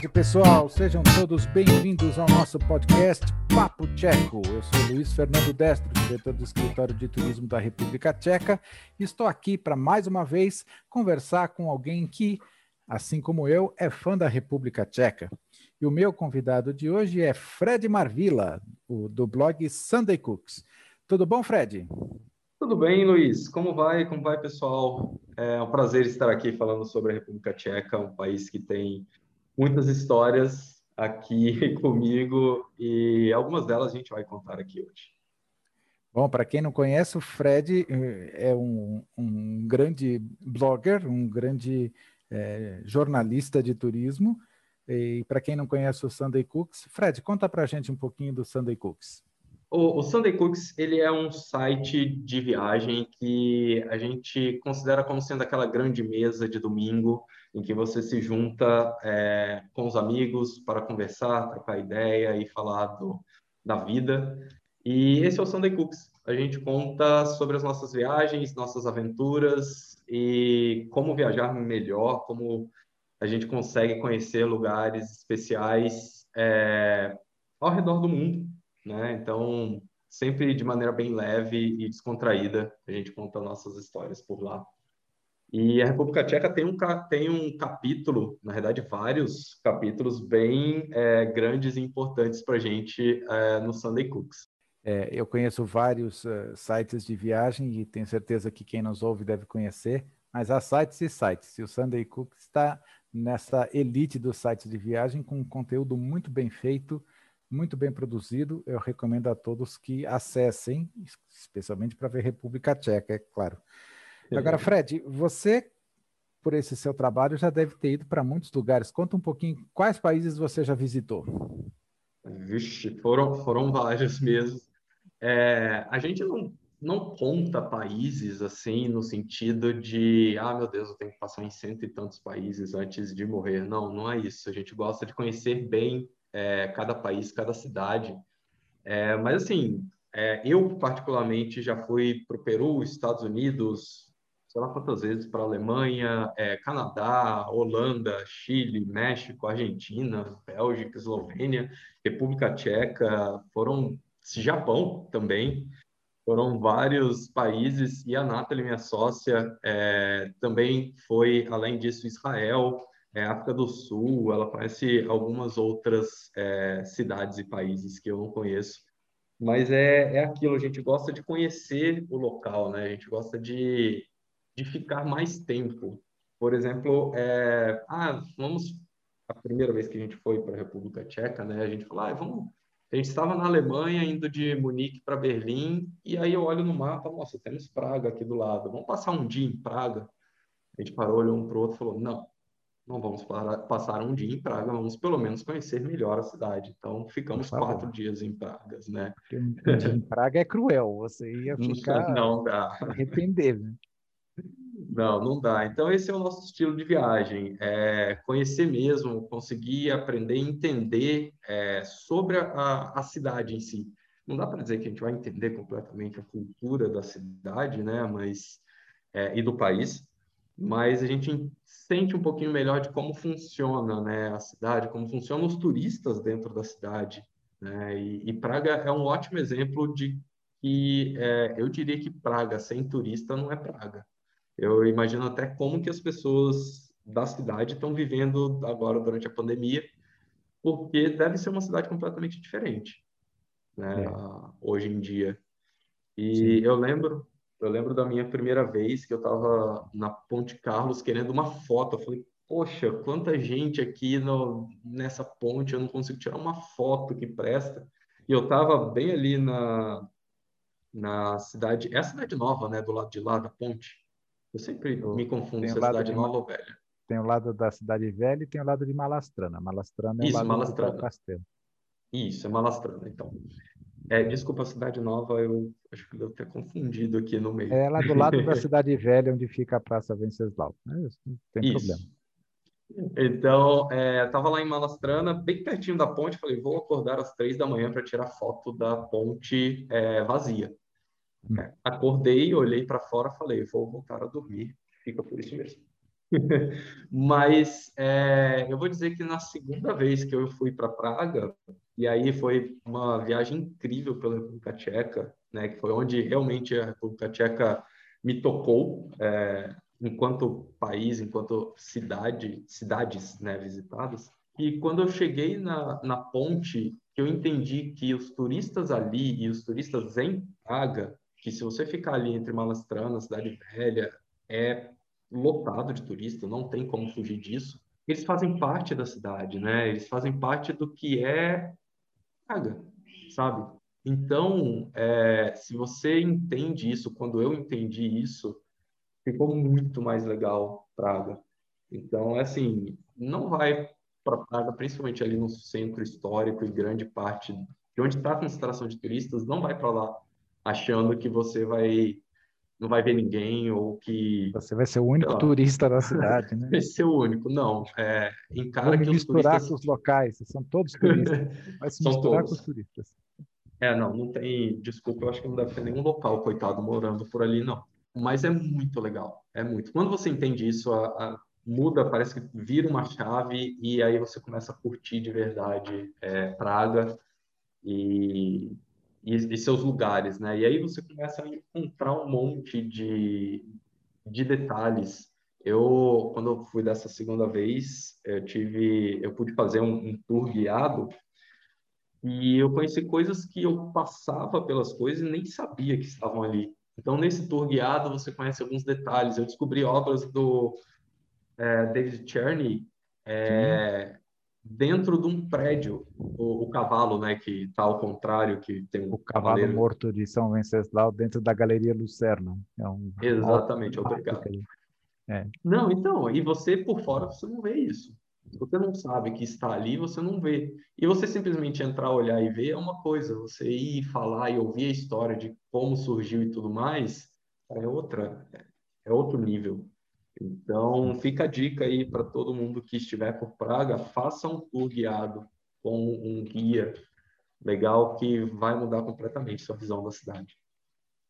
tarde, pessoal. Sejam todos bem-vindos ao nosso podcast Papo Tcheco. Eu sou Luiz Fernando Destro, diretor do Escritório de Turismo da República Tcheca, e estou aqui para mais uma vez conversar com alguém que, assim como eu, é fã da República Tcheca. E o meu convidado de hoje é Fred Marvila, do blog Sunday Cooks. Tudo bom, Fred? Tudo bem, Luiz? Como vai? Como vai, pessoal? É um prazer estar aqui falando sobre a República Tcheca, um país que tem muitas histórias aqui comigo e algumas delas a gente vai contar aqui hoje. Bom, para quem não conhece, o Fred eh, é um, um grande blogger, um grande é, jornalista de turismo. E para quem não conhece o Sunday Cooks, Fred, conta para a gente um pouquinho do Sunday Cooks. O, o Sunday Cooks ele é um site de viagem que a gente considera como sendo aquela grande mesa de domingo em que você se junta é, com os amigos para conversar, trocar ideia e falar do, da vida. E esse é o Sunday Cooks. A gente conta sobre as nossas viagens, nossas aventuras e como viajar melhor, como a gente consegue conhecer lugares especiais é, ao redor do mundo né? Então, sempre de maneira bem leve e descontraída, a gente conta nossas histórias por lá. E a República Tcheca tem um, tem um capítulo, na verdade, vários capítulos bem é, grandes e importantes para a gente é, no Sunday Cooks. É, eu conheço vários uh, sites de viagem e tenho certeza que quem nos ouve deve conhecer, mas há sites e sites. E o Sunday Cooks está nessa elite dos sites de viagem com um conteúdo muito bem feito, muito bem produzido. Eu recomendo a todos que acessem, especialmente para ver República Tcheca, é claro. Agora, Fred, você, por esse seu trabalho, já deve ter ido para muitos lugares. Conta um pouquinho quais países você já visitou. Vixe, foram, foram vários mesmo. É, a gente não, não conta países assim no sentido de, ah, meu Deus, eu tenho que passar em cento e tantos países antes de morrer. Não, não é isso. A gente gosta de conhecer bem é, cada país, cada cidade. É, mas assim, é, eu particularmente já fui para o Peru, Estados Unidos, sei lá quantas vezes para Alemanha, é, Canadá, Holanda, Chile, México, Argentina, Bélgica, Eslovênia, República Tcheca, foram Japão também, foram vários países e a Nathalie, minha sócia, é, também foi, além disso, Israel, é, África do Sul, ela conhece algumas outras é, cidades e países que eu não conheço. Mas é, é aquilo, a gente gosta de conhecer o local, né? A gente gosta de, de ficar mais tempo. Por exemplo, é, ah, vamos a primeira vez que a gente foi para a República Tcheca, né? A gente falou, ah, vamos. A gente estava na Alemanha, indo de Munique para Berlim, e aí eu olho no mapa, nossa, temos Praga aqui do lado. Vamos passar um dia em Praga? A gente parou, olhou um para o outro e falou, não, não vamos para, passar um dia em Praga, vamos pelo menos conhecer melhor a cidade. Então, ficamos quatro dias em Pragas, né? Um dia em Praga é cruel, você ia ficar... Não dá. Arrepender, né? Não, não dá. Então, esse é o nosso estilo de viagem. É conhecer mesmo, conseguir aprender entender é, sobre a, a cidade em si. Não dá para dizer que a gente vai entender completamente a cultura da cidade, né? Mas, é, e do país, mas a gente sente um pouquinho melhor de como funciona né, a cidade, como funcionam os turistas dentro da cidade. Né? E, e Praga é um ótimo exemplo de que é, eu diria que Praga sem turista não é Praga. Eu imagino até como que as pessoas da cidade estão vivendo agora durante a pandemia, porque deve ser uma cidade completamente diferente né, é. hoje em dia. E Sim. eu lembro eu lembro da minha primeira vez que eu estava na Ponte Carlos querendo uma foto. Eu falei, poxa, quanta gente aqui no, nessa ponte, eu não consigo tirar uma foto que presta. E eu estava bem ali na, na cidade, é a cidade nova, né, do lado de lá da ponte. Eu sempre eu, me confundo se é cidade nova ou velha. Tem o lado da cidade velha e tem o lado de Malastrana. Malastrana é Isso, o lado Malastrana. do castelo. Isso, é Malastrana, então. É, desculpa, Cidade Nova, eu acho que eu ter confundido aqui no meio. É lá do lado da Cidade Velha, onde fica a Praça Venceslau. Não tem Isso. problema. Então, é, estava lá em Malastrana, bem pertinho da ponte. Falei, vou acordar às três da manhã para tirar foto da ponte é, vazia. Acordei, olhei para fora, falei, vou voltar a dormir. Fica por isso mesmo. Mas é, eu vou dizer que na segunda vez que eu fui para Praga, e aí foi uma viagem incrível pela República Tcheca, né, que foi onde realmente a República Tcheca me tocou é, enquanto país, enquanto cidade, cidades né, visitadas. E quando eu cheguei na, na ponte, eu entendi que os turistas ali e os turistas em Praga, que se você ficar ali entre Malastrana, Cidade Velha, é lotado de turista, não tem como fugir disso. Eles fazem parte da cidade, né? Eles fazem parte do que é Praga, sabe? Então, é, se você entende isso, quando eu entendi isso, ficou muito mais legal Praga. Então, assim, não vai para Praga, principalmente ali no centro histórico e grande parte de onde está a concentração de turistas, não vai para lá achando que você vai não vai ver ninguém ou que você vai ser o único turista da cidade, né? vai ser o único, não. É, encara que os misturar turistas... com os locais, são todos turistas. Vai se são misturar todos. com os turistas. É, não, não tem. Desculpa, eu acho que não deve ter nenhum local, coitado, morando por ali, não. Mas é muito legal, é muito. Quando você entende isso, a, a, muda, parece que vira uma chave e aí você começa a curtir de verdade é, Praga e, e, e, seus lugares, né? E aí você começa a encontrar um monte de, de detalhes. Eu, quando eu fui dessa segunda vez, eu tive, eu pude fazer um, um tour guiado e eu conheci coisas que eu passava pelas coisas e nem sabia que estavam ali. Então, nesse tour guiado, você conhece alguns detalhes. Eu descobri obras do é, David Cherney é, dentro de um prédio. O, o, cavalo, né, que está ao contrário, que tem um O cavalo cavaleiro. morto de São Venceslau dentro da Galeria Lucerna. É um Exatamente, obrigado. É. Não, então, e você por fora, você não vê isso. Você não sabe que está ali, você não vê. E você simplesmente entrar, olhar e ver é uma coisa. Você ir falar e ouvir a história de como surgiu e tudo mais é outra, é outro nível. Então, fica a dica aí para todo mundo que estiver por Praga, faça um tour guiado com um guia legal que vai mudar completamente sua visão da cidade.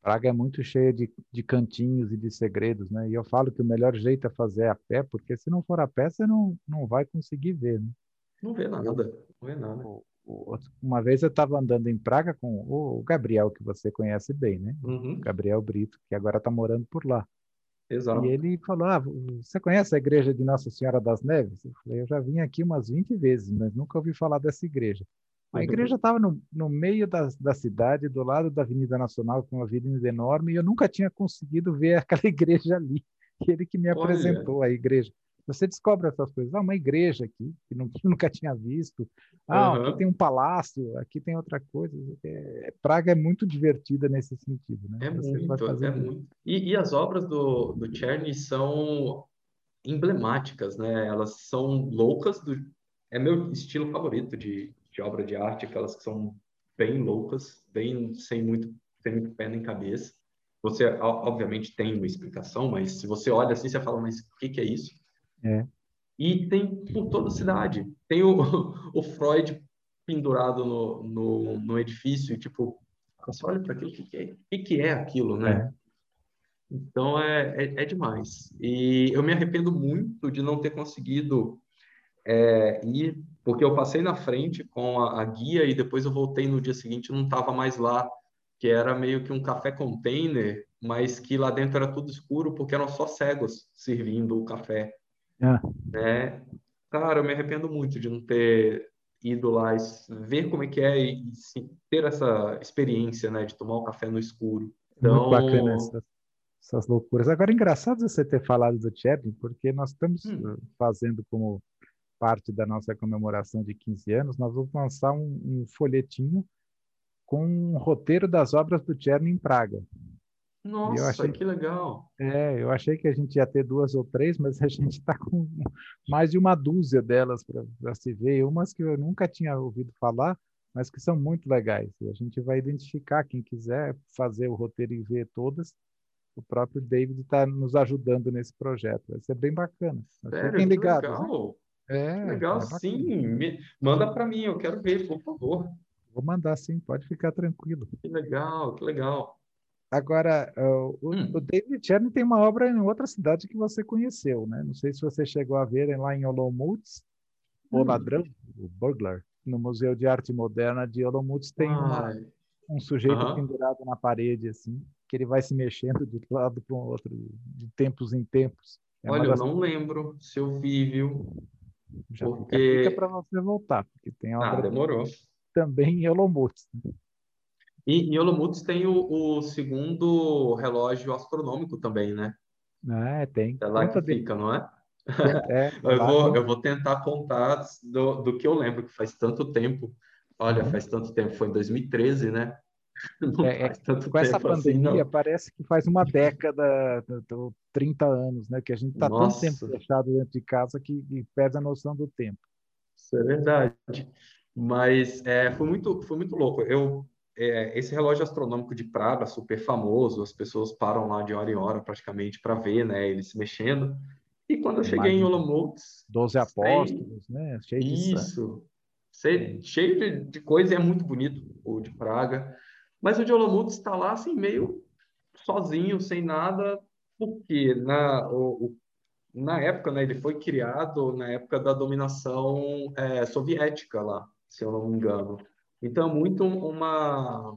Praga é muito cheia de, de cantinhos e de segredos, né? E eu falo que o melhor jeito é fazer a pé, porque se não for a pé, você não, não vai conseguir ver, né? Não vê nada, não vê nada. Uma vez eu estava andando em Praga com o Gabriel, que você conhece bem, né? Uhum. Gabriel Brito, que agora está morando por lá. Exato. E ele falou: Ah, você conhece a igreja de Nossa Senhora das Neves? Eu falei: Eu já vim aqui umas 20 vezes, mas nunca ouvi falar dessa igreja. A igreja estava no, no meio da, da cidade, do lado da Avenida Nacional, com uma avenida enorme, e eu nunca tinha conseguido ver aquela igreja ali. Ele que me Olha. apresentou a igreja. Você descobre essas coisas. Ah, uma igreja aqui, que, nunca tinha visto. Ah, Uhum. aqui tem um palácio, aqui tem outra coisa. É, Praga é muito divertida nesse sentido. Né? É Você muito, é muito. E, e as obras do, do Czerny são emblemáticas, né? Elas são loucas, do, é meu estilo favorito de, de obra de arte, aquelas que são bem loucas, bem sem muito, sem muito pé nem cabeça. Você, obviamente, tem uma explicação, mas se você olha assim, você fala, mas o que que é isso? É. E tem por toda a cidade. Tem o, o Freud pendurado no, no, no edifício, e tipo, você olha para aquilo, o que, que, é, que, que é aquilo, né? É. Então é, é, é demais. E eu me arrependo muito de não ter conseguido é, ir, porque eu passei na frente com a, a guia e depois eu voltei no dia seguinte não estava mais lá, que era meio que um café container, mas que lá dentro era tudo escuro porque eram só cegos servindo o café Ah, né? Cara, eu me arrependo muito de não ter ido lá e ver como é que é e, e ter essa experiência, né, de tomar o café no escuro. Então, Muito bacana essas, essas loucuras. Agora, engraçado você ter falado do Chaplin, porque nós estamos Hum. eh, fazendo como parte da nossa comemoração de 15 anos, nós vamos lançar um, um folhetinho com um roteiro das obras do Chaplin em Praga. Nossa, achei- que legal. É, eu achei que a gente ia ter duas ou três, mas a gente está com mais de uma dúzia delas para se ver, umas que eu nunca tinha ouvido falar, mas que são muito legais. E a gente vai identificar quem quiser fazer o roteiro e ver todas. O próprio David está nos ajudando nesse projeto. Vai ser bem bacana. Sério, Fiquem que ligados. né? legal. É, Que legal, é sim. Me- manda para mim, eu quero ver, por favor. Vou mandar sim, pode ficar tranquilo. Que legal, que legal. Agora, o, hum. o David Chern tem uma obra em outra cidade que você conheceu, né? Não sei se você chegou a ver lá em Olomouc, hum. O Ladrão, o Burglar, no Museu de Arte Moderna de Olomouc tem uma, um sujeito uh -huh. pendurado na parede, assim, que ele vai se mexendo de um lado para o outro, de tempos em tempos. É Olha, eu não lembro se eu vi, viu? Já porque... fica para você voltar, porque tem obra ah, demorou. também em Olomouc. E em Olomouc tem o, o, segundo relógio astronômico também, né? É, tem. É lá Conta que fica, não é? é, é eu, vou, eu vou tentar contar do, do que eu lembro, que faz tanto tempo. Olha, uhum. faz tanto tempo, foi em 2013, né? É, é, com essa pandemia, assim, parece que faz uma década, 30 anos, né? Que a gente está tanto tempo fechado dentro de casa que, que perde a noção do tempo. Isso é verdade. Mas é, foi, muito, foi muito louco. Eu é, esse relógio astronômico de Praga, super famoso, as pessoas param lá de hora em hora praticamente para ver, né, ele se mexendo. E quando eu cheguei em Olomouc... Doze apóstolos, né? Cheio de Isso. Cheio, cheio de, de coisa e é muito bonito o de Praga. Mas o de Olomouc está lá, assim, meio sozinho, sem nada, porque na, o, na época, né, ele foi criado na época da dominação é, soviética lá, se eu não me engano. Então, muito uma,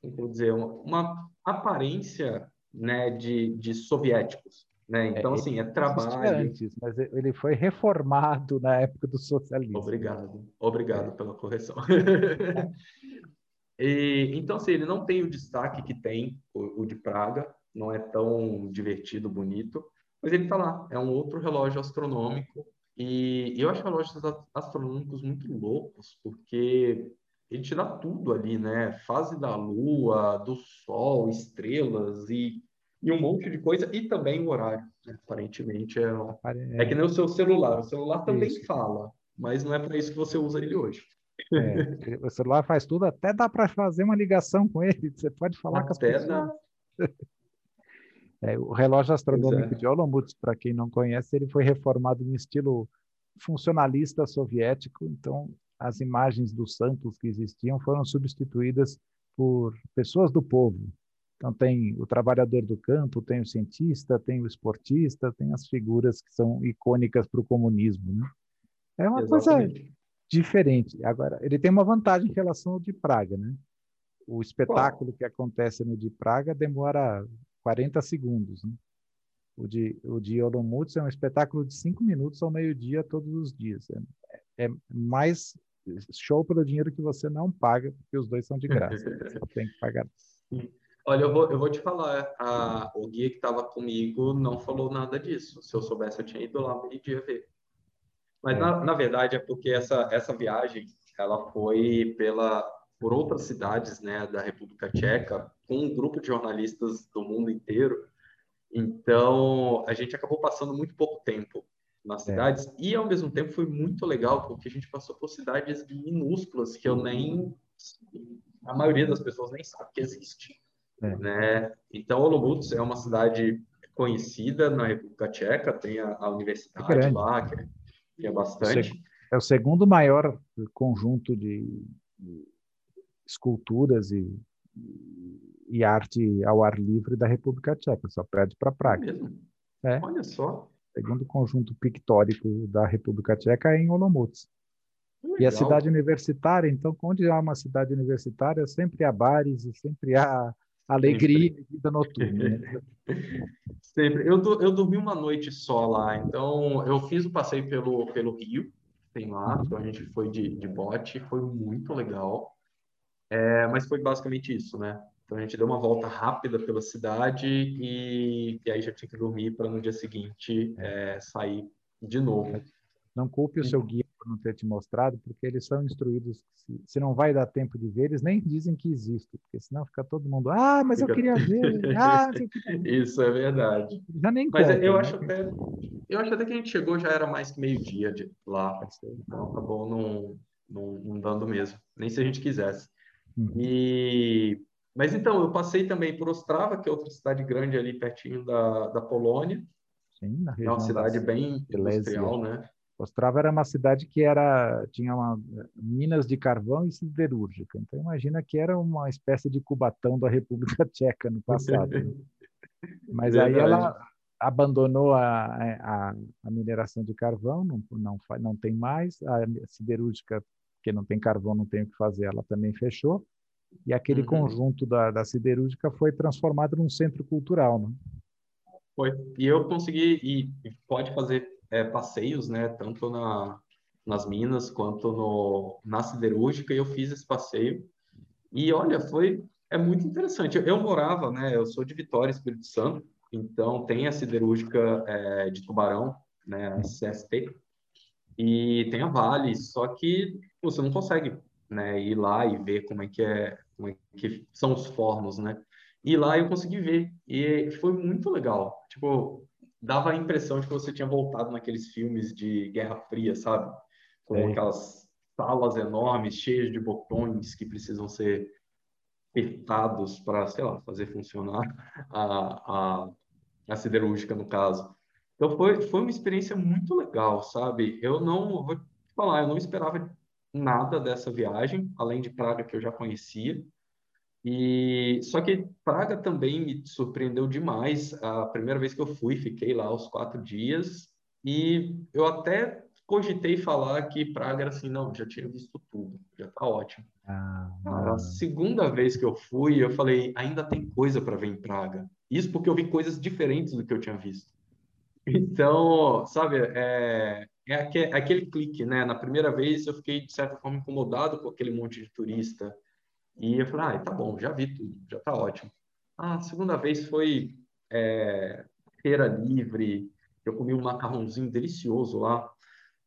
como dizer, uma aparência né, de, de soviéticos. Né? É, então, é, assim, é trabalho. Antes, mas ele foi reformado na época do socialismo. Obrigado, obrigado é. pela correção. e, então, assim, ele não tem o destaque que tem o, o de Praga, não é tão divertido, bonito, mas ele está lá. É um outro relógio astronômico e eu acho relógios astronômicos muito loucos, porque ele dá tudo ali, né? Fase da lua, do sol, estrelas e, e um monte de coisa, e também o horário. Né? Aparentemente é, é que nem o seu celular. O celular também isso. fala, mas não é para isso que você usa ele hoje. É, o celular faz tudo, até dá para fazer uma ligação com ele. Você pode falar até com as pessoas. Dá. É, o relógio astronômico é. de Olomouc, para quem não conhece, ele foi reformado em estilo funcionalista soviético, então as imagens dos santos que existiam foram substituídas por pessoas do povo. Então tem o trabalhador do campo, tem o cientista, tem o esportista, tem as figuras que são icônicas para o comunismo. Né? É uma Exatamente. coisa diferente. Agora, ele tem uma vantagem em relação ao de Praga. Né? O espetáculo Qual? que acontece no de Praga demora 40 segundos. Né? O de, o de Olomouc é um espetáculo de cinco minutos ao meio-dia todos os dias. É, é mais show pelo dinheiro que você não paga, porque os dois são de graça. Você tem que pagar. Olha, eu vou, eu vou te falar, a, o guia que estava comigo não falou nada disso. Se eu soubesse, eu tinha ido lá meio-dia ver. Mas, é. na, na verdade, é porque essa, essa viagem, ela foi pela, por outras cidades né, da República Tcheca, com um grupo de jornalistas do mundo inteiro. Então, a gente acabou passando muito pouco tempo nas é. cidades é. e ao mesmo tempo foi muito legal porque a gente passou por cidades minúsculas que eu nem a maioria das pessoas nem sabe que existe, é. né? Então Olomouc é uma cidade conhecida na República Tcheca, tem a, a universidade é lá que é, que é bastante. É o segundo maior conjunto de esculturas e, e arte ao ar livre da República Tcheca, só perde para Praga. É mesmo? É. Olha só segundo conjunto pictórico da República Tcheca é em Olomouc. E a cidade universitária, então, onde há uma cidade universitária, sempre há bares e sempre há alegria sempre. e vida noturna. Né? sempre. Eu, eu dormi uma noite só lá, então eu fiz o passeio pelo, pelo Rio, tem lá, uhum. então a gente foi de, de bote, foi muito legal. É, mas foi basicamente isso, né? Então a gente deu uma volta rápida pela cidade e, e aí já tinha que dormir para no dia seguinte é, sair de novo. Não culpe o seu guia por não ter te mostrado, porque eles são instruídos. Se, se não vai dar tempo de ver, eles nem dizem que existe, porque senão fica todo mundo. Ah, mas fica... eu queria ver. Ah, eu queria ver. Isso é verdade. Já nem Mas conta, eu né? acho até, eu acho até que a gente chegou já era mais que meio dia de lá, então acabou não, não, não dando mesmo, nem se a gente quisesse. Uhum. E mas então, eu passei também por Ostrava, que é outra cidade grande ali pertinho da, da Polônia. Sim, na região. É uma cidade bem industrial, né? Ostrava era uma cidade que era tinha uma, minas de carvão e siderúrgica. Então imagina que era uma espécie de Cubatão da República Tcheca no passado. Né? Mas Verdade. aí ela abandonou a, a, a, mineração de carvão, não, não, não tem mais. A siderúrgica, que não tem carvão, não tem o que fazer, ela também fechou. E aquele uhum. conjunto da, da siderúrgica foi transformado num centro cultural. Né? Foi. E eu consegui, e pode fazer é, passeios, né? Tanto na, nas minas quanto no, na siderúrgica, e eu fiz esse passeio. E olha, foi é muito interessante. Eu, eu morava, né? Eu sou de Vitória, Espírito Santo, então tem a siderúrgica é, de Tubarão, né? A CST, e tem a Vale, só que você não consegue, né? Ir lá e ver como é que é, é que são os fornos, né? E lá eu consegui ver e foi muito legal. Tipo, dava a impressão de que você tinha voltado naqueles filmes de Guerra Fria, sabe? Com é. aquelas salas enormes, cheias de botões que precisam ser apertados para, sei lá, fazer funcionar a, a, a siderúrgica, no caso. Então, foi, foi uma experiência muito legal, sabe? Eu não, vou te falar, eu não esperava nada dessa viagem, além de Praga, que eu já conhecia. E só que Praga também me surpreendeu demais. A primeira vez que eu fui, fiquei lá os quatro dias e eu até cogitei falar que Praga era assim, não, já tinha visto tudo, já tá ótimo. Ah, a segunda vez que eu fui, eu falei, ainda tem coisa para ver em Praga. Isso porque eu vi coisas diferentes do que eu tinha visto. Então, sabe, é, é aquele, clique, né? Na primeira vez eu fiquei de certa forma incomodado com aquele monte de turista e eu falei, ah, tá bom, já vi tudo, já tá ótimo. Ah, a segunda vez foi é, feira livre, eu comi um macarrãozinho delicioso lá.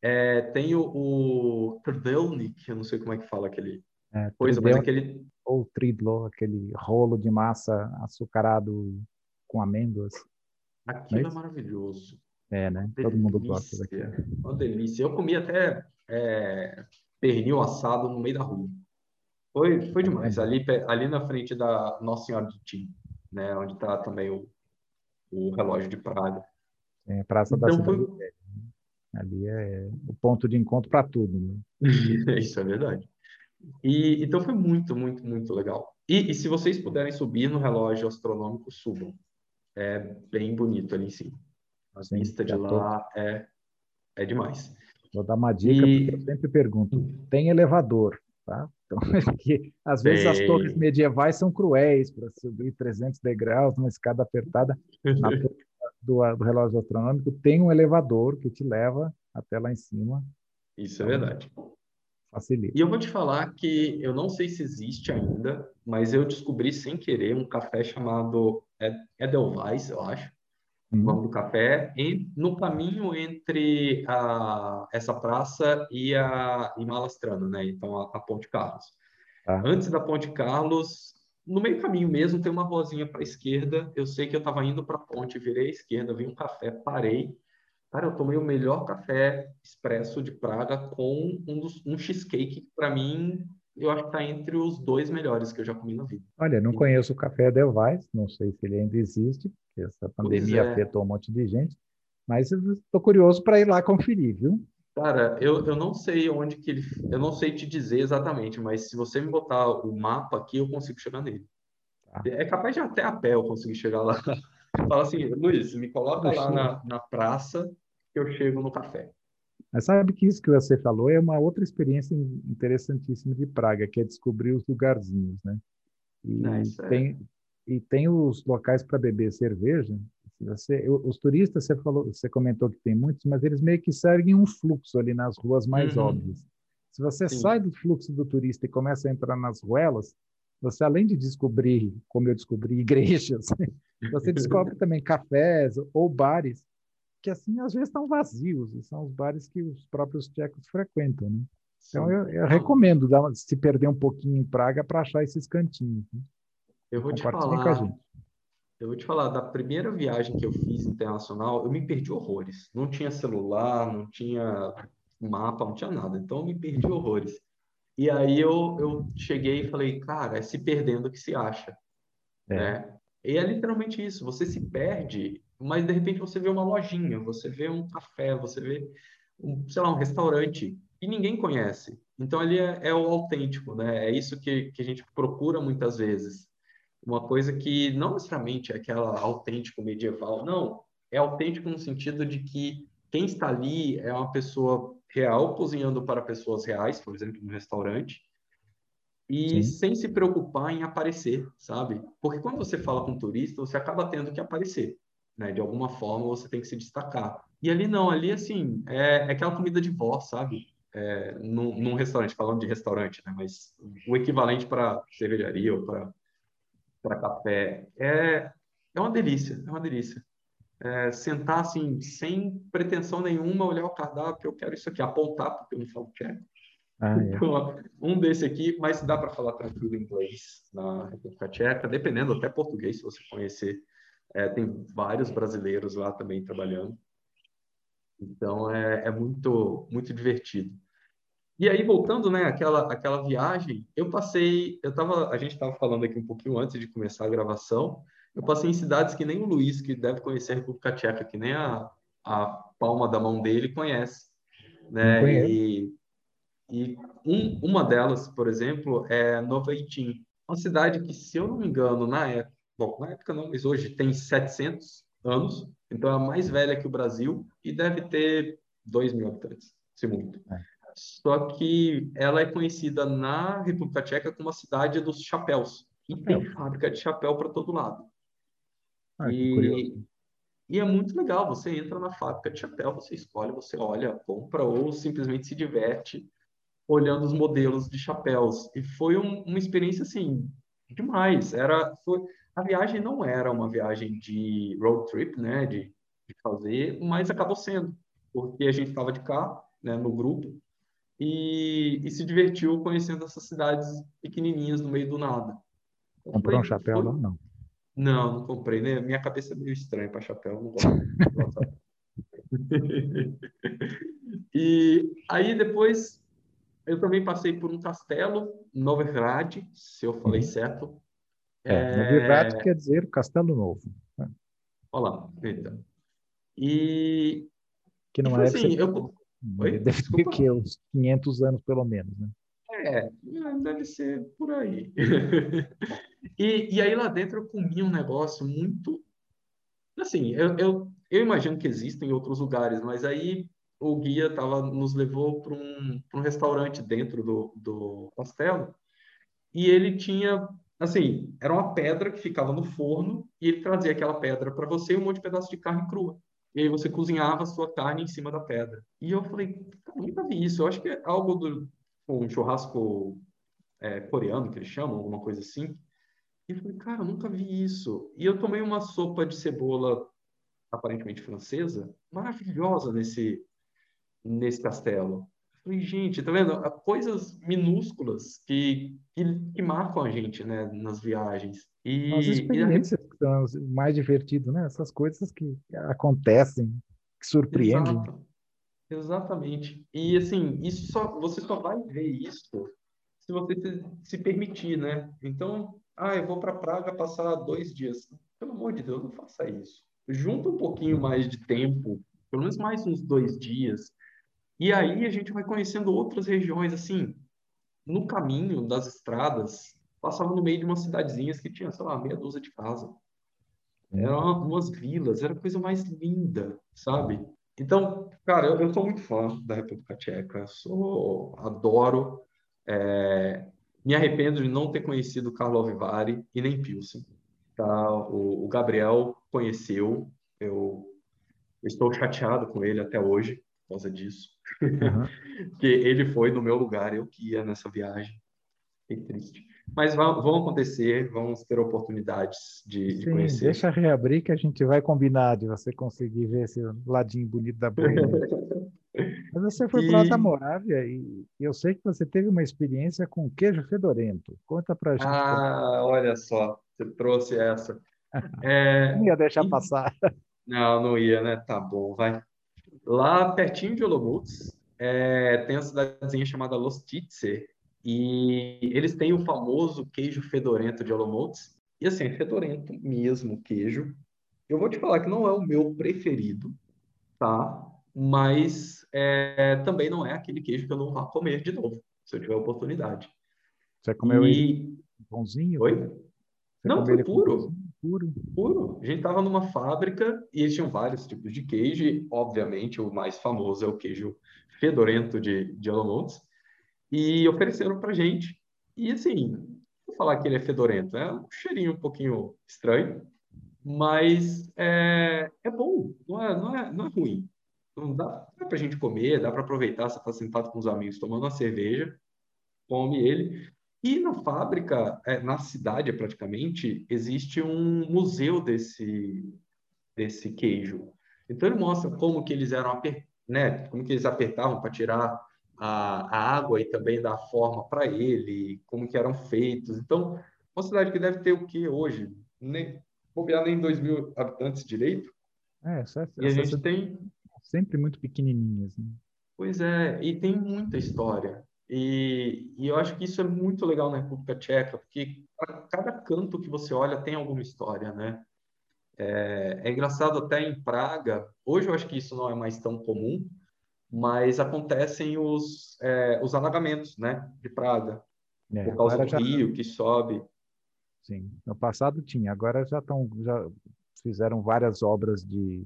É, tem o, o Trdelnik, eu não sei como é que fala aquele é, coisa, mas aquele... Ou tridlo, aquele rolo de massa açucarado com amêndoas. Aquilo é, é maravilhoso. É, né? Todo mundo gosta daquilo. Uma delícia. Eu comi até é, pernil assado no meio da rua. Foi, foi demais. Ali, ali na frente da Nossa Senhora de Tim, né? Onde está também o, o relógio de Praga. É, Praça então, da Cidade. Foi... Ali é o ponto de encontro para tudo. Né? Isso é verdade. E, então foi muito, muito, muito legal. E, e, se vocês puderem subir no relógio astronômico, subam. É bem bonito ali em cima. A Sim, vista de lá tô... é, é demais. Vou dar uma dica, e... porque eu sempre pergunto: tem elevador? Tá? Então, que, às vezes as torres medievais são cruéis para subir 300 degraus numa escada apertada. Na do, do, relógio astronômico tem um elevador que te leva até lá em cima. Isso é então, é verdade. Facilita. E eu vou te falar que eu não sei se existe ainda, mas eu descobri sem querer um café chamado Edelweiss, eu acho, o nome do café, em, no caminho entre a, essa praça e a e Malastrana, né? Então, a, a Ponte Carlos. Ah. Antes da Ponte Carlos, no meio caminho mesmo, tem uma rosinha para a esquerda. Eu sei que eu estava indo para a ponte, virei à esquerda, vi um café, parei. Cara, eu tomei o melhor café expresso de Praga com um, dos, um cheesecake que, para mim, eu acho que está entre os dois melhores que eu já comi na vida. Olha, não conheço o Café Edelweiss, não sei se ele ainda existe, porque essa pandemia é. afetou um monte de gente, mas estou curioso para ir lá conferir, viu? Cara, eu, eu não sei onde que ele. Eu não sei te dizer exatamente, mas se você me botar o mapa aqui, eu consigo chegar nele. Tá. É capaz de até a pé eu conseguir chegar lá. Fala assim, Luiz, me coloca lá na, na praça que eu chego no café. Mas sabe que isso que você falou é uma outra experiência interessantíssima de Praga, que é descobrir os lugarzinhos, né? E, é. tem, e tem os locais para beber cerveja. Você, os turistas, você falou, você comentou que tem muitos, mas eles meio que seguem um fluxo ali nas ruas mais uhum. óbvias. Se você Sim. sai do fluxo do turista e começa a entrar nas ruelas, você além de descobrir, como eu descobri, igrejas, você descobre também cafés ou bares que assim às vezes estão vazios, e são os bares que os próprios tchecos frequentam, né? Então eu, eu recomendo dar, se perder um pouquinho em Praga para achar esses cantinhos. Né? Eu vou te falar. Eu vou te falar, da primeira viagem que eu fiz internacional, eu me perdi horrores. Não tinha celular, não tinha mapa, não tinha nada. Então eu me perdi horrores. E aí eu, eu cheguei e falei, cara, é se perdendo que se acha. É. Né? E é literalmente isso, você se perde mas de repente você vê uma lojinha, você vê um café, você vê um, sei lá, um restaurante que ninguém conhece. Então ali é, é o autêntico, né? É isso que, que a gente procura muitas vezes. Uma coisa que não necessariamente é aquela autêntico medieval, não. É autêntico no sentido de que quem está ali é uma pessoa real cozinhando para pessoas reais, por exemplo, no restaurante, e Sim. sem se preocupar em aparecer, sabe? Porque quando você fala com um turista, você acaba tendo que aparecer, né? De alguma forma você tem que se destacar. E ali não, ali assim, é, é aquela comida de vó, sabe? É, num, num, restaurante, falando de restaurante, né? Mas o equivalente para cervejaria ou para café é, é uma delícia, é uma delícia. É, sentar assim, sem pretensão nenhuma, olhar o cardápio, eu quero isso aqui, apontar, porque eu não falo tcheco. Ah, é. Então, um desse aqui, mas dá para falar tranquilo inglês na República Tcheca, dependendo até português, se você conhecer. É, tem vários brasileiros lá também trabalhando. Então é, é muito muito divertido. E aí voltando, né, aquela aquela viagem, eu passei, eu tava, a gente estava falando aqui um pouquinho antes de começar a gravação, eu passei em cidades que nem o Luiz, que deve conhecer a República Tcheca, que nem a, a palma da mão dele conhece, né? E, e um, uma delas, por exemplo, é Novaitim, uma cidade que, se eu não me engano, na época, bom, na época não, mas hoje tem 700 anos, então é a mais velha que o Brasil e deve ter 2 mil habitantes, se muito. É. Só que ela é conhecida na República Tcheca como a cidade dos chapéus. E tem fábrica de chapéu para todo lado. Ah, e, e é muito legal. Você entra na fábrica de chapéu, você escolhe, você olha, compra ou simplesmente se diverte olhando os modelos de chapéus. E foi um, uma experiência assim demais. Era foi, a viagem não era uma viagem de road trip, né, de, de fazer, mas acabou sendo, porque a gente estava de carro, né, no grupo, e, e, se divertiu conhecendo essas cidades pequenininhas no meio do nada. Comprou um chapéu foi... lá? Não. Não, não comprei. Né? Minha cabeça é meio estranha para chapéu. Não gosto. e aí depois eu também passei por um castelo, Novigrad, se eu falei uhum. certo. É, é... Novigrad quer dizer Castelo Novo. Né? Olha lá, eita. E... Que não é assim, eu... Oi? Deve ter que uns 500 anos pelo menos, né? É, deve ser por aí. e, e aí lá dentro eu comi um negócio muito. Assim, eu, eu, eu imagino que existem em outros lugares, mas aí o guia tava, nos levou para um, um restaurante dentro do, do castelo e ele tinha, assim, era uma pedra que ficava no forno e ele trazia aquela pedra para você e um monte de pedaço de carne crua. E aí você cozinhava a sua carne em cima da pedra. E eu falei, nunca vi isso. Eu acho que é algo do um churrasco é, coreano, que eles chamam, alguma coisa assim. E eu falei, cara, eu nunca vi isso. E eu tomei uma sopa de cebola, aparentemente francesa, maravilhosa nesse, nesse castelo. Eu falei, gente, tá vendo? Coisas minúsculas que, que, que marcam a gente, né, nas viagens. E, As experiências e a... são mais divertidas, né? Essas coisas que acontecem, que surpreendem. Exato. Exatamente. E assim, isso só, você só vai ver isso se você se, se permitir, né? Então, ah, eu vou para Praga passar dois dias. Pelo amor de Deus, não faça isso. Junta um pouquinho mais de tempo, pelo menos mais uns dois dias. E aí a gente vai conhecendo outras regiões, assim, no caminho das estradas, passava no meio de umas cidadezinhas que tinha, sei lá, meia dúzia de casa. Eram umas vilas, era a coisa mais linda, sabe? Então, cara, eu, eu sou muito fã da República Tcheca, sou, adoro. É, me arrependo de não ter conhecido Karlovy Vary e nem Pilsen. Tá? O, o Gabriel conheceu, eu, eu, estou chateado com ele até hoje por causa disso. Uhum. que ele foi no meu lugar, eu que ia nessa viagem. Fiquei triste. Mas vão, acontecer, vamos ter oportunidades de, Sim, de conhecer. Deixa reabrir que a gente vai combinar de você conseguir ver esse ladinho bonito da Boêmia. Mas você foi e... para a Morávia e eu sei que você teve uma experiência com queijo fedorento. Conta para a gente. Ah, olha só, você trouxe essa. É... Não ia deixar e... passar. Não, não ia, né? Tá bom, vai. Lá pertinho de Olomouc, é, tem uma cidadezinha chamada Lostitze, e eles têm o famoso queijo fedorento de Olomouc. E assim, é fedorento mesmo queijo. Eu vou te falar que não é o meu preferido, tá? mas é, também não é aquele queijo que eu não vá comer de novo, se eu tiver oportunidade. Você comeu e... ele bonzinho? Oi? Você não, foi puro. Puro. Puro. A gente estava numa fábrica e eles tinham vários tipos de queijo. E, obviamente, o mais famoso é o queijo fedorento de, de. E ofereceram para gente. E, assim, vou falar que ele é fedorento. É um cheirinho um pouquinho estranho, mas é, é bom. Não é, não, é, não é ruim. Não dá, dá para a gente comer, dá para aproveitar. Você está sentado com os amigos tomando uma cerveja, come ele. E na fábrica, é, na cidade praticamente, existe um museu desse, desse queijo. Então ele mostra como que eles eram né, como que eles apertavam para tirar a, a, água e também dar forma para ele, como que eram feitos. Então, uma cidade que deve ter o que hoje? Nem, bobear nem 2 mil habitantes direito. É, essa, e a gente tem... Sempre muito pequenininhas. Né? Pois é, e tem muita história. E, e, eu acho que isso é muito legal na República Tcheca, porque cada canto que você olha tem alguma história, né? É, é, engraçado até em Praga, hoje eu acho que isso não é mais tão comum, mas acontecem os, é, os alagamentos, né, de Praga, é, por causa do já... rio que sobe. Sim, no passado tinha, agora já estão, já fizeram várias obras de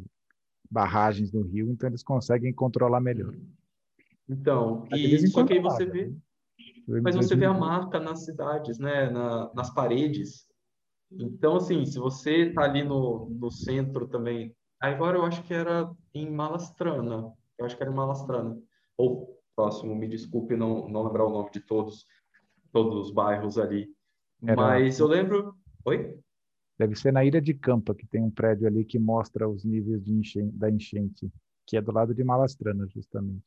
barragens no rio, então eles conseguem controlar melhor. Uhum. Então, e só que aí você vê, né? mas você vê a marca nas cidades, né, Na, nas paredes. Então, assim, se você está ali no, no centro também, agora eu acho que era em Malastrana, eu acho que era em Malastrana, ou próximo, me desculpe não, não lembrar o nome de todos, todos os bairros ali. Era... Mas eu lembro. Oi? Deve ser na Ilha de Campa, que tem um prédio ali que mostra os níveis enchente, da enchente, que é do lado de Malastrana, justamente.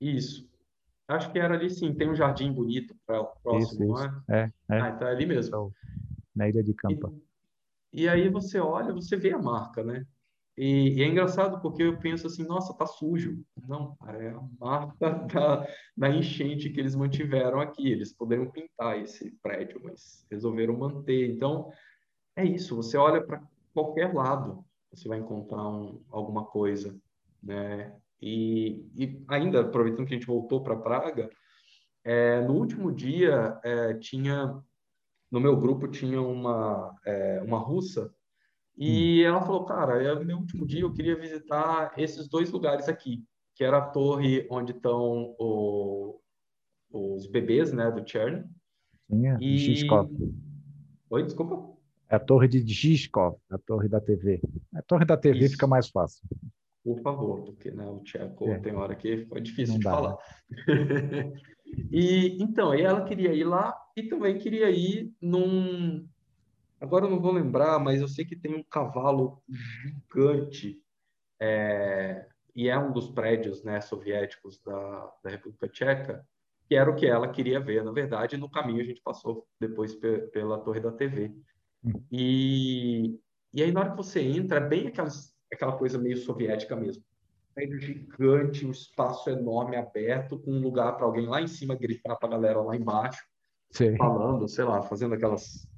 Isso. Acho que era ali sim, tem um jardim bonito próximo, isso, isso. é? É, é. Ah, então é ali mesmo. Então, na Ilha de Campa. E, e, aí você olha, você vê a marca, né? E, e, é engraçado porque eu penso assim, nossa, tá sujo. Não, é a marca da, da enchente que eles mantiveram aqui. Eles poderiam pintar esse prédio, mas resolveram manter. Então, é isso. Você olha para qualquer lado, você vai encontrar um, alguma coisa, né? E, e ainda, aproveitando que a gente voltou para Praga, é, no último dia é, tinha, no meu grupo tinha uma, é, uma russa e hum. ela falou, cara, é meu último dia eu queria visitar esses dois lugares aqui, que era a torre onde estão o, os bebês, né, do Chern. Sim, é. e... Oi, desculpa? É a torre de Shishkov, a torre da TV. A torre da TV Isso. fica mais fácil. Por favor, porque né, o tcheco é. tem hora que foi difícil Não de dá, falar. Né? e então, ela queria ir lá e também queria ir num. Agora eu não vou lembrar, mas eu sei que tem um cavalo gigante é... e é um dos prédios né, soviéticos da, da República Tcheca, que era o que ela queria ver. Na verdade, no caminho a gente passou depois pela torre da TV. E, e aí, na hora que você entra, é bem aquelas aquela coisa meio soviética mesmo. Prédio gigante, um espaço enorme aberto, com um lugar para alguém lá em cima gritar para a galera lá embaixo, Sim. falando, sei lá, fazendo aquelas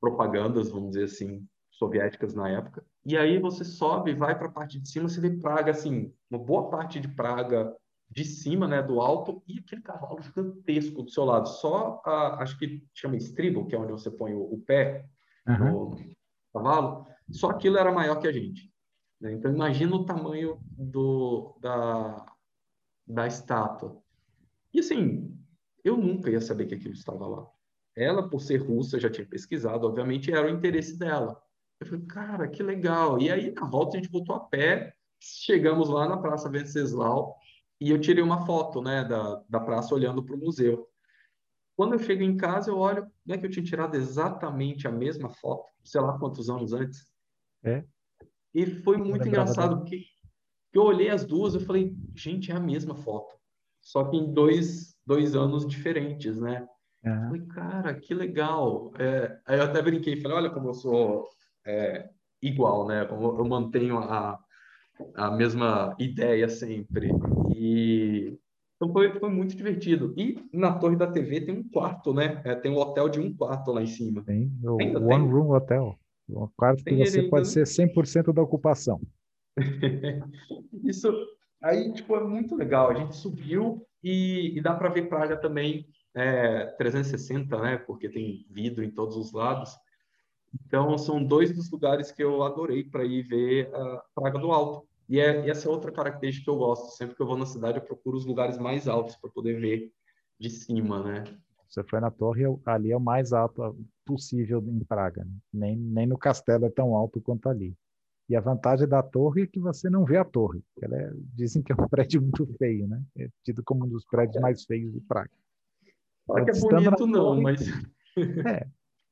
propagandas, vamos dizer assim, soviéticas na época. E aí você sobe, vai para a parte de cima, você vê Praga, assim, uma boa parte de Praga de cima, né, do alto, e aquele cavalo gigantesco do seu lado. Só, a, acho que chama estribo, que é onde você põe o, o pé uhum. no cavalo, só aquilo era maior que a gente. Né? Então, imagina o tamanho do, da, da estátua. E assim, eu nunca ia saber que aquilo estava lá. Ela, por ser russa, já tinha pesquisado, obviamente era o interesse dela. Eu falei, cara, que legal. E aí, na volta, a gente voltou a pé, chegamos lá na Praça Venceslau e eu tirei uma foto né, da, da praça olhando para o museu. Quando eu chego em casa, eu olho, não é que eu tinha tirado exatamente a mesma foto, sei lá quantos anos antes. É. E foi muito engraçado, porque eu olhei as duas e falei, gente, é a mesma foto. Só que em dois, dois anos diferentes, né? Uhum. Falei, cara, que legal. É, aí eu até brinquei, falei, olha como eu sou é, igual, né? Como eu mantenho a, a mesma ideia sempre. E então foi, foi muito divertido. E na torre da TV tem um quarto, né? É, tem um hotel de um quarto lá em cima. Tem, o One tem. Room Hotel. Um quarto que você pode ser 100% da ocupação. isso, aí, tipo, é muito legal. A gente subiu e, e dá para ver Praga também é, 360, né? Porque tem vidro em todos os lados. Então, são dois dos lugares que eu adorei para ir ver a Praga do Alto. E, é, e essa é outra característica que eu gosto. Sempre que eu vou na cidade, eu procuro os lugares mais altos para poder ver de cima, né? Você foi na torre, ali é o mais alto possível em Praga. Nem, nem no castelo é tão alto quanto ali. E a vantagem da torre é que você não vê a torre. Ela é, dizem que é um prédio muito feio, né? É tido como um dos prédios mais feios de Praga. Fala que é bonito não, mas... É,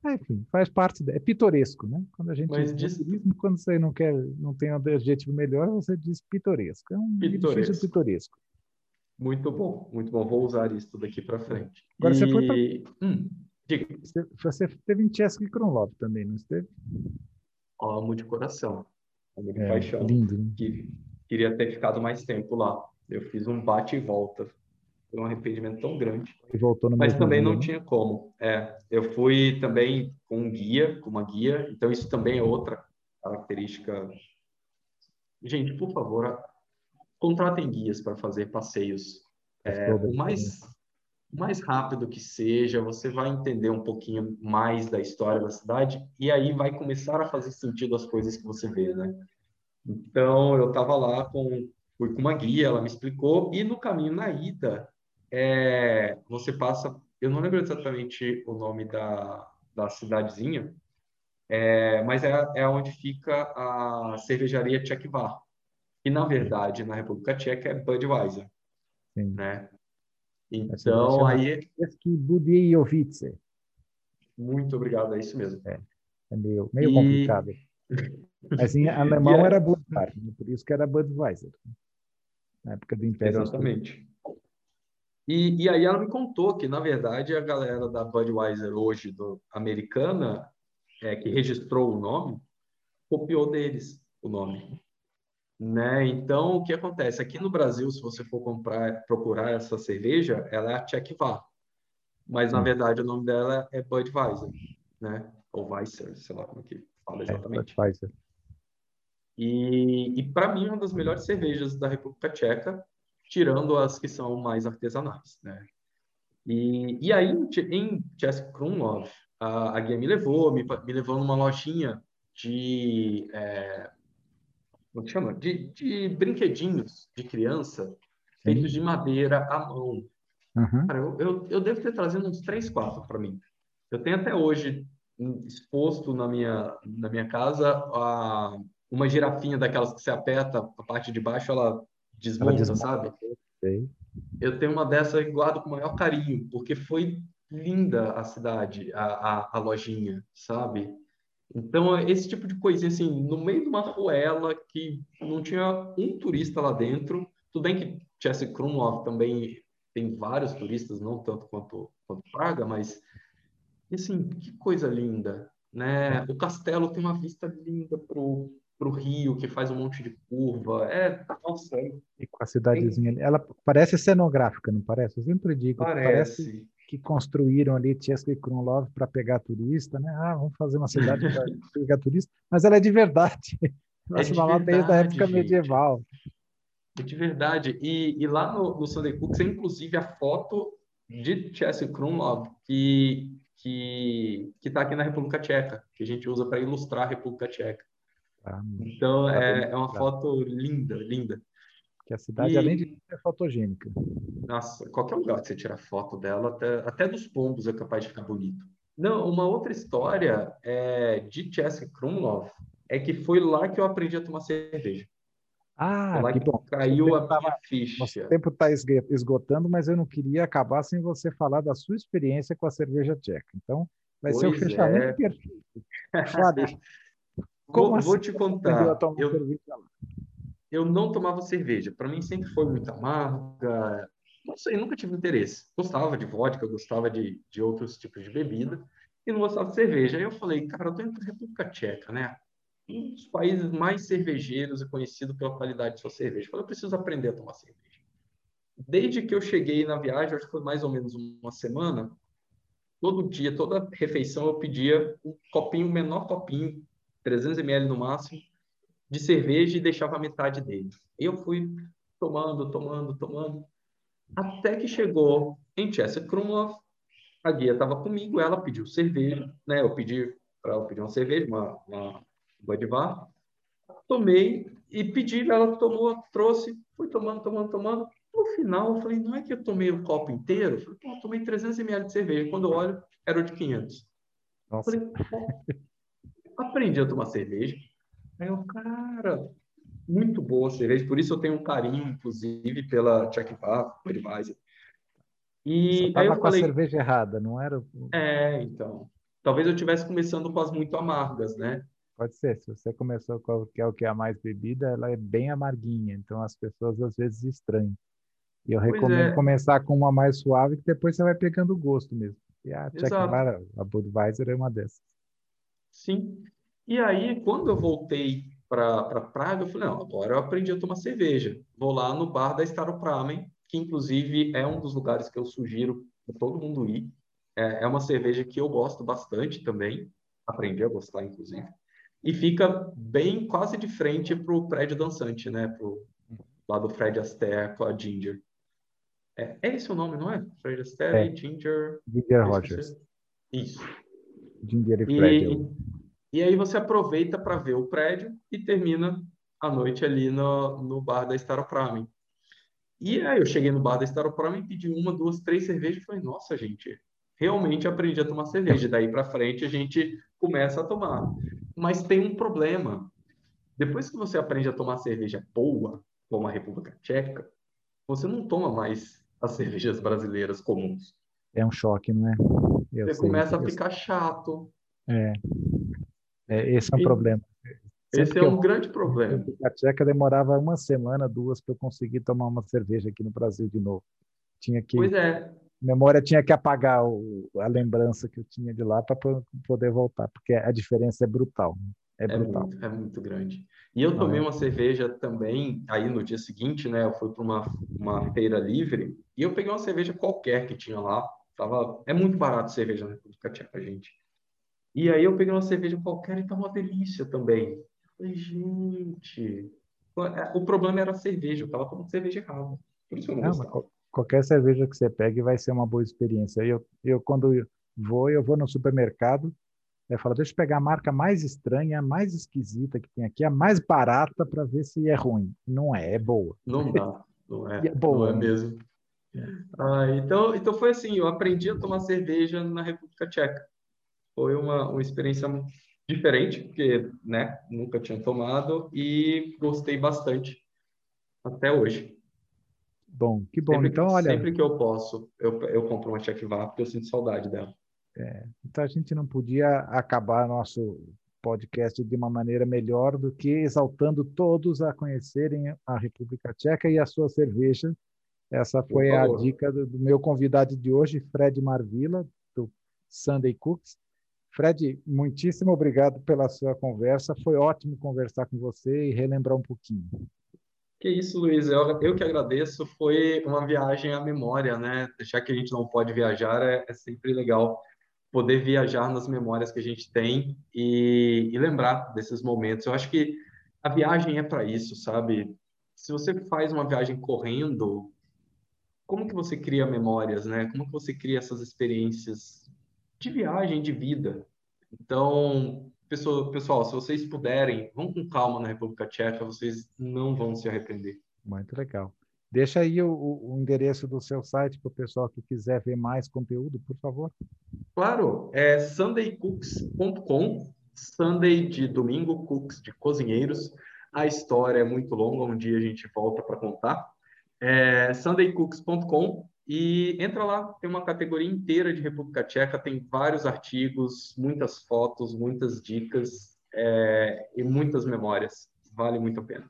é, enfim, faz parte, é pitoresco, né? Quando a gente Mas diz turismo, quando você não quer, não tem um adjetivo melhor, você diz pitoresco. É um pitoresco. edifício pitoresco. Muito bom, muito bom. Vou usar isso daqui para frente. Agora e... você foi para... Hum, diga. Você, você teve em Chesky Kronlov também, não esteve? Amo de coração. Amo de é, paixão. Lindo, né? Queria ter ficado mais tempo lá. Eu fiz um bate e volta foi um arrependimento tão grande. E voltou no Mas também dia, não né? tinha como. É, eu fui também com um guia, com uma guia, então isso também é outra característica. Gente, por favor, contratem guias para fazer passeios. É, o mais, mais rápido que seja, você vai entender um pouquinho mais da história da cidade e aí vai começar a fazer sentido as coisas que você vê, né? Então, eu estava lá com fui com uma guia, ela me explicou e no caminho na ida é, você passa, eu não lembro exatamente o nome da, da cidadezinha, é, mas é, é onde fica a cervejaria Czechvar, que na verdade na República Tcheca é Budweiser, Sim. né? Então aí Budjejovice. Muito obrigado, é isso mesmo. É, é meio, meio e... complicado. Mas em alemão era Budweiser, né? por isso que era Budweiser. Na época do Império. Exatamente. E, e aí ela me contou que, na verdade, a galera da Budweiser hoje, do, americana, é, que registrou o nome, copiou deles o nome. Né? Então, o que acontece? Aqui no Brasil, se você for comprar, procurar essa cerveja, ela é a Czechvar. Mas, na verdade, o nome dela é Budweiser, né? Ou Weiser, sei lá como que fala é, exatamente. É, Budweiser. E, e para mim, uma das melhores cervejas da República Tcheca tirando as que são mais artesanais, né? E, e aí, em Česk Krumlov, a, a guia me levou, me, me levou numa lojinha de... É, como chama? De, de brinquedinhos de criança feitos de madeira à mão. Uhum. Cara, eu, eu, eu, devo ter trazido uns três, quatro para mim. Eu tenho até hoje exposto na minha, na minha casa a, uma girafinha daquelas que você aperta a parte de baixo, ela desmonta, sabe? Eu tenho uma dessa guardo com o maior carinho, porque foi linda a cidade, a, a, a, lojinha, sabe? Então, esse tipo de coisinha, assim, no meio de uma ruela que não tinha um turista lá dentro, tudo bem que Chelsea Krumlov também tem vários turistas, não tanto quanto, quanto Praga, mas, assim, que coisa linda, né? O castelo tem uma vista linda pro, para o Rio, que faz um monte de curva. É, nossa. E com a cidadezinha ali. Ela parece cenográfica, não parece? Eu sempre digo. Parece. parece que construíram ali Chesky Krumlov para pegar turista, né? Ah, vamos fazer uma cidade para pegar turista. Mas ela é de verdade. Ela é de verdade, desde a época gente. medieval. É de verdade. E, e lá no, no Sunday Cooks, é inclusive a foto de Chesky Krumlov que que que está aqui na República Tcheca, que a gente usa para ilustrar a República Tcheca. Tá? Então, tá é, é uma foto linda, linda. Que a cidade, e... além de ser fotogênica. Nossa, qualquer lugar que você tira foto dela, até, até dos pombos é capaz de ficar bonito. Não, uma outra história é, de Chesky Krumlov é que foi lá que eu aprendi a tomar cerveja. Ah, que, que bom. Caiu a tava, ficha. Nosso tempo está esgotando, mas eu não queria acabar sem você falar da sua experiência com a cerveja tcheca. Então, vai pois ser o fechamento é. perfeito. Fale. Como vou, assim? vou te contar. Eu, eu não tomava cerveja. Para mim sempre foi muito amarga. Não sei, nunca tive interesse. Gostava de vodka, gostava de, de outros tipos de bebida e não gostava de cerveja. Aí eu falei, cara, eu tô indo para República Tcheca, né? Um dos países mais cervejeiros e conhecido pela qualidade de sua cerveja. Eu falei, eu preciso aprender a tomar cerveja. Desde que eu cheguei na viagem, acho que foi mais ou menos uma semana, todo dia, toda refeição, eu pedia um copinho, o menor copinho 300 ml no máximo, de cerveja e deixava metade dele. Eu fui tomando, tomando, tomando. Até que chegou em Chester Krumlov, a guia estava comigo, ela pediu cerveja, né? Eu pedi para ela pedir uma cerveja, uma, uma Budvar. Tomei e pedi, ela tomou, trouxe, fui tomando, tomando, tomando. No final, eu falei, não é que eu tomei o copo inteiro? Eu falei, tomei 300 ml de cerveja. Quando eu olho, era de 500. Nossa. Falei, aprendi a tomar cerveja. Aí eu, cara, muito boa a cerveja. Por isso eu tenho um carinho, inclusive, pela Check Bar, Budweiser. E Você aí eu com falei, a cerveja errada, não era? É, então. Talvez eu estivesse começando com as muito amargas, né? Pode ser. Se você começou com o que é o que é a mais bebida, ela é bem amarguinha. Então as pessoas às vezes estranham. E eu pois recomendo é. começar com uma mais suave, que depois você vai pegando o gosto mesmo. E a Check Bar, a Budweiser é uma dessas. Sim. E aí, quando eu voltei para pra Praga, eu falei, não, agora eu aprendi a tomar cerveja. Vou lá no bar da Staropramen, que inclusive é um dos lugares que eu sugiro para todo mundo ir. É, é uma cerveja que eu gosto bastante também. Aprendi a gostar, inclusive. E fica bem quase de frente para o prédio dançante, né? Pro, lá do Fred Astaire com a Ginger. É, é esse o nome, não é? Fred Astaire é. e Ginger... Ginger Rogers. Isso. Ginger e Fred. E, e aí você aproveita para ver o prédio e termina a noite ali no, no bar da Staropramen. E aí eu cheguei no bar da Staropramen e pedi uma, duas, três cervejas e falei, nossa, gente, realmente aprendi a tomar cerveja. Daí para frente a gente começa a tomar. Mas tem um problema. Depois que você aprende a tomar cerveja boa, como a República Tcheca, você não toma mais as cervejas brasileiras comuns. É um choque, não é? Eu você sei, começa a ficar chato. É. é esse é um e... problema. Sempre Esse é um grande problema. A tcheca demorava uma semana, duas, para eu conseguir tomar uma cerveja aqui no Brasil de novo. Tinha que. Pois é. Memória tinha que apagar o, a lembrança que eu tinha de lá para poder voltar, porque a diferença é brutal. Né? É, é brutal. É muito, é muito grande. E eu tomei é. uma cerveja também, aí no dia seguinte, né? Eu fui para uma, uma feira livre e eu peguei uma cerveja qualquer que tinha lá. Tava, é muito barato cerveja na República Tcheca, gente. E aí eu peguei uma cerveja qualquer e tá uma delícia também. Falei, gente, o problema era a cerveja, eu tava tomando cerveja errada. Por isso eu não, não Qualquer cerveja que você pegue vai ser uma boa experiência. Eu, eu quando vou, eu vou no supermercado, eu falo, deixa eu pegar a marca mais estranha, a mais esquisita que tem aqui, a mais barata para ver se é ruim. Não é, é boa. Não dá, não é, é boa, não é mesmo. Ah, então, então foi assim, eu aprendi a tomar cerveja na República Tcheca. Foi uma, uma experiência diferente, porque né, nunca tinha tomado e gostei bastante até hoje. Bom, que bom. Sempre, então, olha. Sempre que eu posso, eu, eu compro uma check VAR porque eu sinto saudade dela. É, então a gente não podia acabar nosso podcast de uma maneira melhor do que exaltando todos a conhecerem a República Tcheca e a sua cerveja. Essa foi a dica do, do meu convidado de hoje, Fred Marvila, do Sunday Cooks. Fred, muitíssimo obrigado pela sua conversa. Foi ótimo conversar com você e relembrar um pouquinho. Que isso, Luiz. Eu, eu que agradeço. Foi uma viagem à memória, né? Já que a gente não pode viajar, é, é sempre legal poder viajar nas memórias que a gente tem e, e lembrar desses momentos. Eu acho que a viagem é para isso, sabe? Se você faz uma viagem correndo, como que você cria memórias, né? Como que você cria essas experiências de viagem, de vida. Então, pessoal, pessoal, se vocês puderem, vão com calma na República Tcheca, vocês não vão se arrepender. Muito legal. Deixa aí o, o endereço do seu site para o pessoal que quiser ver mais conteúdo, por favor. Claro, é sundaycooks.com, Sunday de domingo, cooks de cozinheiros. A história é muito longa, um dia a gente volta para contar. É sundaycooks.com e entra lá, tem uma categoria inteira de República Tcheca, tem vários artigos, muitas fotos, muitas dicas é, e muitas memórias. Vale muito a pena.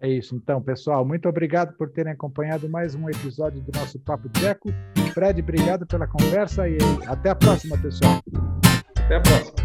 É isso, então, pessoal. Muito obrigado por terem acompanhado mais um episódio do nosso Papo Tcheco. Fred, obrigado pela conversa e até a próxima, pessoal. Até a próxima.